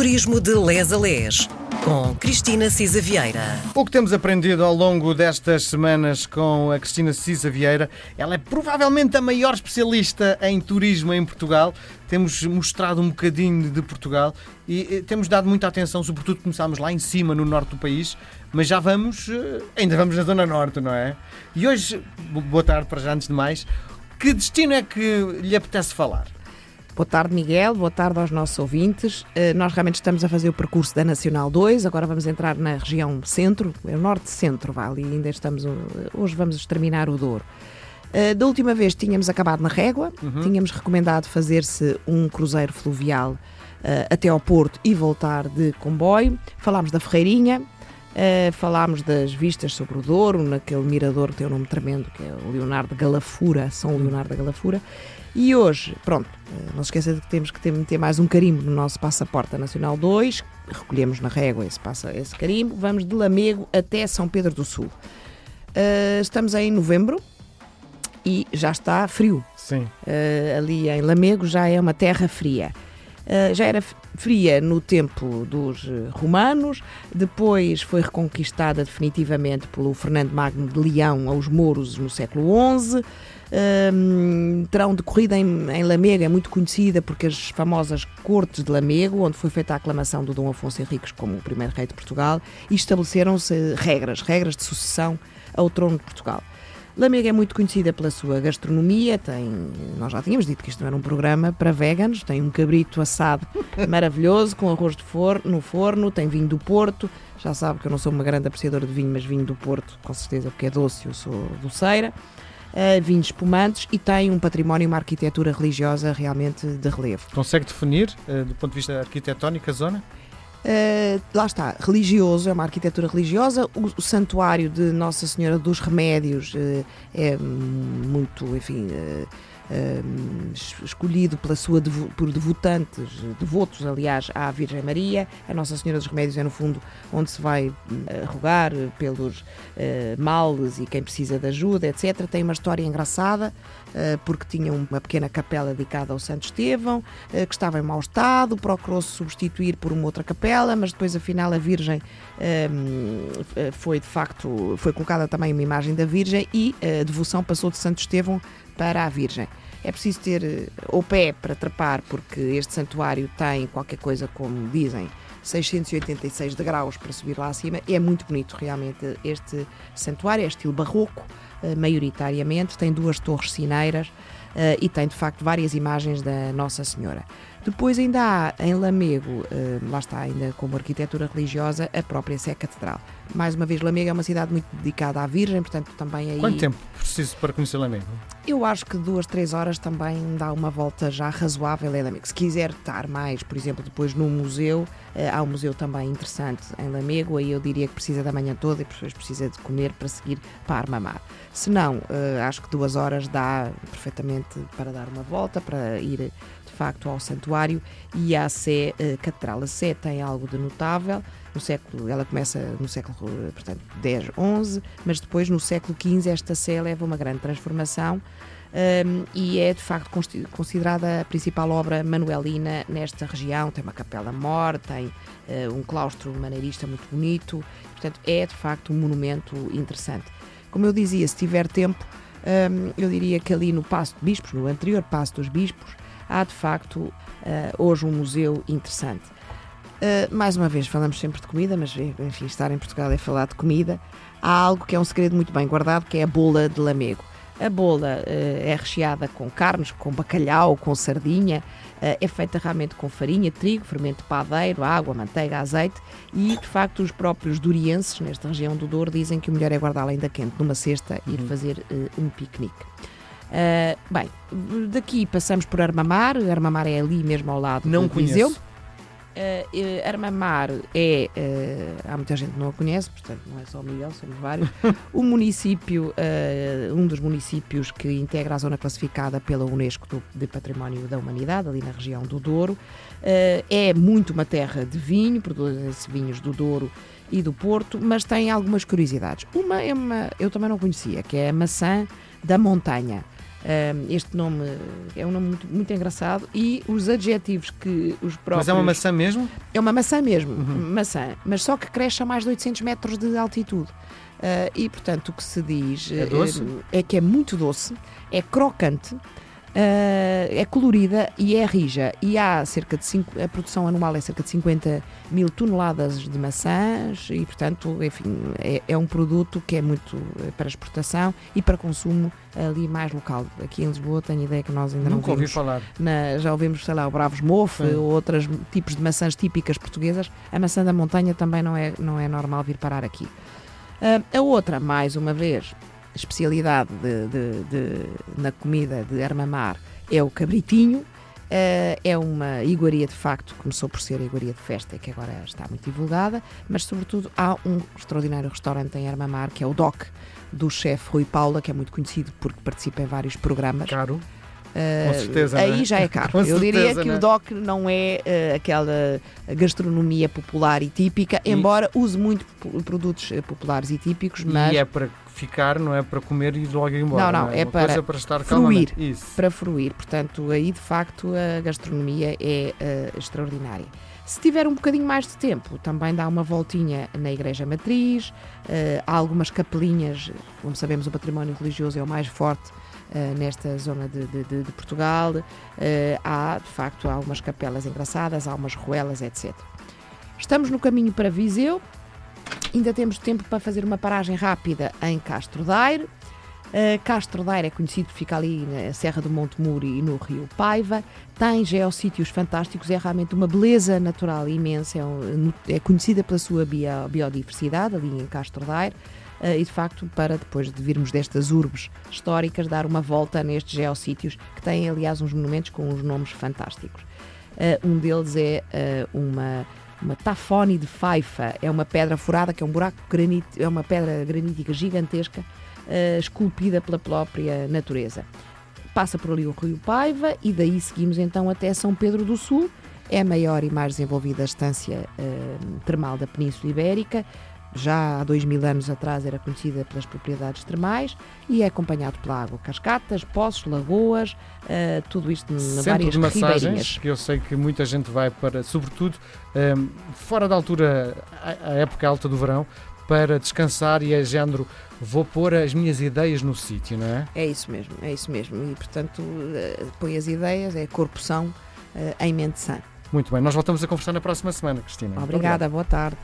Turismo de Les a Les, com Cristina Cisa Vieira. O que temos aprendido ao longo destas semanas com a Cristina Cisa Vieira, ela é provavelmente a maior especialista em turismo em Portugal. Temos mostrado um bocadinho de Portugal e temos dado muita atenção, sobretudo começámos lá em cima, no norte do país, mas já vamos, eh, ainda vamos na Zona Norte, não é? E hoje, boa tarde para já antes de mais, que destino é que lhe apetece falar? Boa tarde, Miguel. Boa tarde aos nossos ouvintes. Uh, nós realmente estamos a fazer o percurso da Nacional 2. Agora vamos entrar na região centro, é o norte-centro, vale. E ainda estamos. Hoje vamos terminar o Douro. Uh, da última vez tínhamos acabado na Régua, uhum. tínhamos recomendado fazer-se um cruzeiro fluvial uh, até ao Porto e voltar de comboio. Falámos da Ferreirinha, Uh, falámos das vistas sobre o Douro, naquele mirador que tem um nome tremendo, que é o Leonardo Galafura, São Leonardo da Galafura. E hoje, pronto, uh, não se esqueça de que temos que ter, meter mais um carimbo no nosso passaporte nacional 2, recolhemos na régua esse, passa, esse carimbo, vamos de Lamego até São Pedro do Sul. Uh, estamos em novembro e já está frio. Sim. ali em Lamego já é uma terra fria. Uh, já era fria no tempo dos eh, romanos, depois foi reconquistada definitivamente pelo Fernando Magno de Leão aos mouros no século XI. Um, terão decorrido em, em Lamego, é muito conhecida porque as famosas Cortes de Lamego, onde foi feita a aclamação do Dom Afonso Henriques como o primeiro rei de Portugal, estabeleceram-se regras, regras de sucessão ao trono de Portugal. Lamego é muito conhecida pela sua gastronomia, tem, nós já tínhamos dito que isto não era um programa para veganos, tem um cabrito assado maravilhoso com arroz de forno, no forno, tem vinho do Porto, já sabe que eu não sou uma grande apreciadora de vinho, mas vinho do Porto, com certeza, porque é doce, eu sou doceira. Uh, vinhos espumantes e tem um património, uma arquitetura religiosa realmente de relevo. Consegue definir, uh, do ponto de vista arquitetónico, a zona? Uh, lá está, religioso, é uma arquitetura religiosa. O, o santuário de Nossa Senhora dos Remédios uh, é muito, enfim, uh, escolhido pela sua por devotantes, devotos, aliás, à Virgem Maria. A Nossa Senhora dos Remédios é, no fundo, onde se vai rogar pelos males e quem precisa de ajuda, etc. Tem uma história engraçada, porque tinha uma pequena capela dedicada ao Santo Estevão, que estava em mau estado, procurou-se substituir por uma outra capela, mas depois, afinal, a Virgem foi, de facto, foi colocada também uma imagem da Virgem e a devoção passou de Santo Estevão para a Virgem. É preciso ter eh, o pé para trepar, porque este santuário tem qualquer coisa, como dizem, 686 degraus para subir lá acima. É muito bonito, realmente, este santuário. É estilo barroco, eh, maioritariamente. Tem duas torres sineiras eh, e tem, de facto, várias imagens da Nossa Senhora. Depois ainda há em Lamego, lá está, ainda como arquitetura religiosa, a própria Sé Catedral. Mais uma vez, Lamego é uma cidade muito dedicada à Virgem, portanto também aí... Quanto tempo preciso para conhecer Lamego? Eu acho que duas, três horas também dá uma volta já razoável em Lamego. Se quiser estar mais, por exemplo, depois no museu, eh, há um museu também interessante em Lamego, aí eu diria que precisa da manhã toda e depois precisa de comer para seguir para Armamar. Se não, eh, acho que duas horas dá perfeitamente para dar uma volta, para ir de facto ao santuário e à Sé eh, Catedral. A Sé tem algo de notável, no século, ela começa no século, portanto, 10, 11, mas depois no século XV esta sé leva uma grande transformação um, e é de facto considerada a principal obra manuelina nesta região. Tem uma capela-mor, tem uh, um claustro maneirista muito bonito, portanto, é de facto um monumento interessante. Como eu dizia, se tiver tempo, um, eu diria que ali no Passo de Bispos, no anterior Passo dos Bispos, há de facto uh, hoje um museu interessante. Uh, mais uma vez, falamos sempre de comida, mas enfim, estar em Portugal é falar de comida. Há algo que é um segredo muito bem guardado, que é a bola de lamego. A bola uh, é recheada com carnes, com bacalhau, com sardinha, uh, é feita realmente com farinha, trigo, fermento padeiro, água, manteiga, azeite e, de facto, os próprios durienses, nesta região do Douro, dizem que o melhor é guardá-la ainda quente numa cesta e ir uhum. fazer um piquenique. Uh, bem, daqui passamos por Armamar. Armamar é ali mesmo ao lado Não do. Conheço. Uh, Armamar é, uh, há muita gente que não a conhece, portanto não é só o Miguel, somos vários. o município, uh, um dos municípios que integra a zona classificada pela Unesco do, de Património da Humanidade, ali na região do Douro, é muito uma terra de vinho, produzem-se vinhos do Douro e do Porto, mas tem algumas curiosidades. Uma é uma, eu também não conhecia, que é a maçã da montanha. Este nome é um nome muito, muito, engraçado e os adjetivos que os próprios. Mas é uma maçã mesmo? É uma maçã mesmo, uhum. maçã, mas só que cresce a mais de 800 metros de altitude. Uh, e portanto o que se diz é, doce? é que é muito doce, é crocante, é colorida e é rija. E há cerca de cinco, a produção anual é cerca de 50 mil toneladas de maçãs e, portanto, enfim, é, é, um produto que é muito eh, para exportação e para consumo ali mais local. Aqui em Lisboa tenho ideia que nós ainda Nunca não ouvi falar. Na, já ouvimos, sei lá, o Bravos Mofe ou outros tipos de maçãs típicas portuguesas. A maçã da montanha também não é, não é normal vir parar aqui. Uh, a outra, mais uma vez, especialidade de, de, de, na comida de Armamar é o cabritinho. Uh, é uma iguaria de facto, começou por ser a iguaria de festa, que agora está muito divulgada, mas sobretudo há um extraordinário restaurante em Armamar, que é o DOC, do chefe Rui Paula, que é muito conhecido porque participa em vários programas. Caro. Uh, Com certeza. Aí é? já é caro. Com Eu certeza, diria que o DOC não é uh, aquela gastronomia popular e típica, e... embora use muito produtos populares e típicos, mas. E é para ficar, não é para comer e logo ir embora. Não, não, é, é para, para estar fruir. Para fruir. Portanto, aí de facto a gastronomia é uh, extraordinária. Se tiver um bocadinho mais de tempo, também dá uma voltinha na Igreja Matriz, uh, há algumas capelinhas, como sabemos, o património religioso é o mais forte Uh, nesta zona de, de, de Portugal. Uh, há, de facto, algumas capelas engraçadas, há umas ruelas, etc. Estamos no caminho para Viseu. Ainda temos tempo para fazer uma paragem rápida em Castro Daire. Uh, Castro Daire é conhecido por ficar ali na Serra do Monte Muri e no Rio Paiva. Tem geossítios fantásticos, é realmente uma beleza natural imensa. É, um, é conhecida pela sua bio, biodiversidade ali em Castro Daire. Uh, e de facto, para depois de virmos destas urbes históricas, dar uma volta nestes geossítios que têm, aliás, uns monumentos com uns nomes fantásticos. Uh, um deles é uma uma tafone de Faifa, é uma pedra furada, que é um buraco granito, é uma pedra granítica gigantesca, uh, esculpida pela própria natureza. Passa por ali o Rio Paiva e daí seguimos então até São Pedro do Sul. É a maior e mais desenvolvida estância uh, termal da Península Ibérica. Já há dois mil anos atrás era conhecida pelas propriedades termais e é acompanhado pela água, cascatas, poços, lagoas, uh, tudo isto Centro várias de massagens, ribeirinhas. que eu sei que muita gente vai para, sobretudo um, fora da altura, a, a época alta do verão, para descansar e é género, vou pôr as minhas ideias no sítio, não é? É isso mesmo, é isso mesmo. E portanto, uh, põe as ideias, é corpo são uh, em mente sã. Muito bem, nós voltamos a conversar na próxima semana, Cristina. Obrigada, boa tarde.